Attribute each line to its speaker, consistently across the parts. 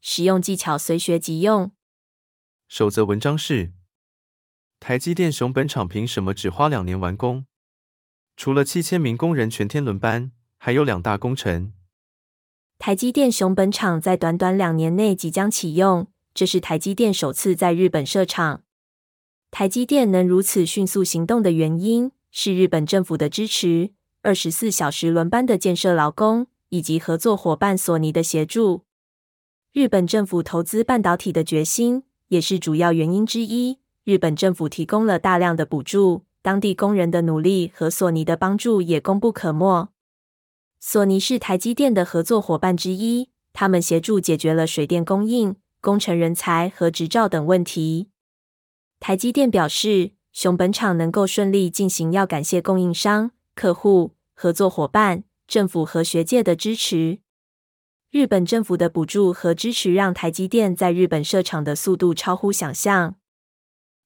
Speaker 1: 实用技巧随学即用。
Speaker 2: 首则文章是：台积电熊本厂凭什么只花两年完工？除了七千名工人全天轮班，还有两大工程。
Speaker 1: 台积电熊本厂在短短两年内即将启用，这是台积电首次在日本设厂。台积电能如此迅速行动的原因，是日本政府的支持、二十四小时轮班的建设劳工，以及合作伙伴索尼的协助。日本政府投资半导体的决心也是主要原因之一。日本政府提供了大量的补助，当地工人的努力和索尼的帮助也功不可没。索尼是台积电的合作伙伴之一，他们协助解决了水电供应、工程人才和执照等问题。台积电表示，熊本厂能够顺利进行，要感谢供应商、客户、合作伙伴、政府和学界的支持。日本政府的补助和支持让台积电在日本设厂的速度超乎想象。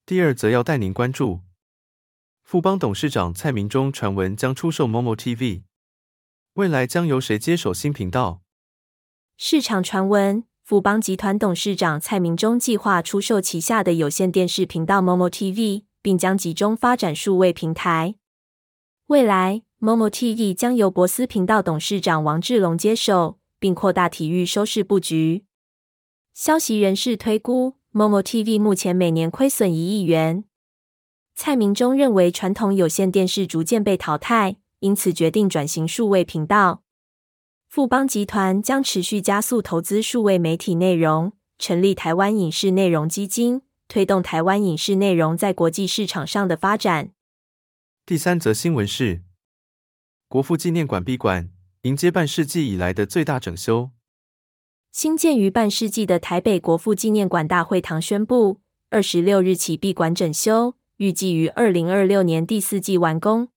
Speaker 2: 第二则要带您关注，富邦董事长蔡明忠传闻将出售 Momo TV，未来将由谁接手新频道？
Speaker 1: 市场传闻，富邦集团董事长蔡明忠计划出售旗下的有线电视频道 Momo TV，并将集中发展数位平台。未来，Momo TV 将由博斯频道董事长王志龙接手。并扩大体育收视布局。消息人士推估，Momo TV 目前每年亏损一亿元。蔡明忠认为，传统有线电视逐渐被淘汰，因此决定转型数位频道。富邦集团将持续加速投资数位媒体内容，成立台湾影视内容基金，推动台湾影视内容在国际市场上的发展。
Speaker 2: 第三则新闻是：国父纪念馆闭馆。迎接半世纪以来的最大整修。
Speaker 1: 新建于半世纪的台北国父纪念馆大会堂宣布，二十六日起闭馆整修，预计于二零二六年第四季完工。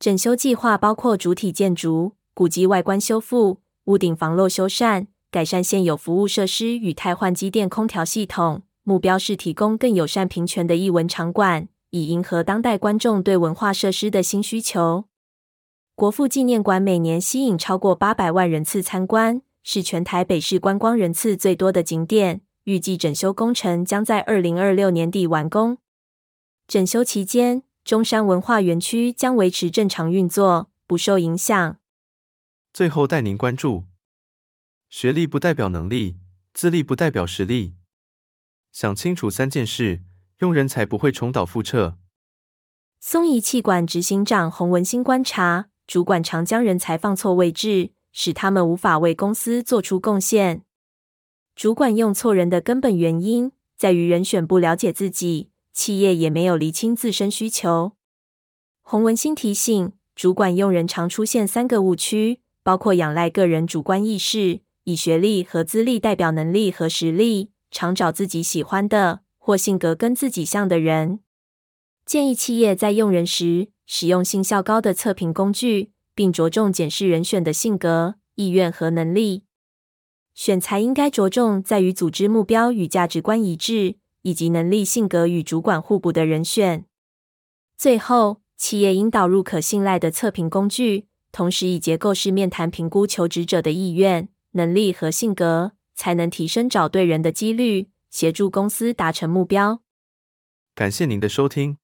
Speaker 1: 整修计划包括主体建筑、古迹外观修复、屋顶防漏修缮、改善现有服务设施与汰换机电空调系统。目标是提供更友善平权的艺文场馆，以迎合当代观众对文化设施的新需求。国父纪念馆每年吸引超过八百万人次参观，是全台北市观光人次最多的景点。预计整修工程将在二零二六年底完工。整修期间，中山文化园区将维持正常运作，不受影响。
Speaker 2: 最后带您关注：学历不代表能力，资历不代表实力。想清楚三件事，用人才不会重蹈覆辙。
Speaker 1: 松仪气管执行长洪文新观察。主管常将人才放错位置，使他们无法为公司做出贡献。主管用错人的根本原因，在于人选不了解自己，企业也没有厘清自身需求。洪文新提醒，主管用人常出现三个误区，包括仰赖个人主观意识，以学历和资历代表能力和实力，常找自己喜欢的或性格跟自己像的人。建议企业在用人时，使用信效高的测评工具，并着重检视人选的性格、意愿和能力。选才应该着重在于组织目标与价值观一致，以及能力、性格与主管互补的人选。最后，企业应导入可信赖的测评工具，同时以结构式面谈评估求职者的意愿、能力和性格，才能提升找对人的几率，协助公司达成目标。
Speaker 2: 感谢您的收听。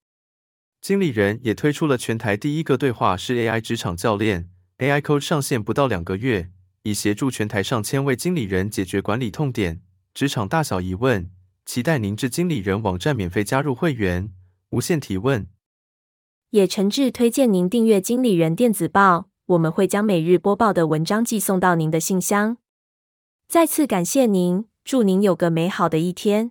Speaker 2: 经理人也推出了全台第一个对话式 AI 职场教练，AI Coach 上线不到两个月，已协助全台上千位经理人解决管理痛点、职场大小疑问。期待您至经理人网站免费加入会员，无限提问。
Speaker 1: 也诚挚推荐您订阅经理人电子报，我们会将每日播报的文章寄送到您的信箱。再次感谢您，祝您有个美好的一天。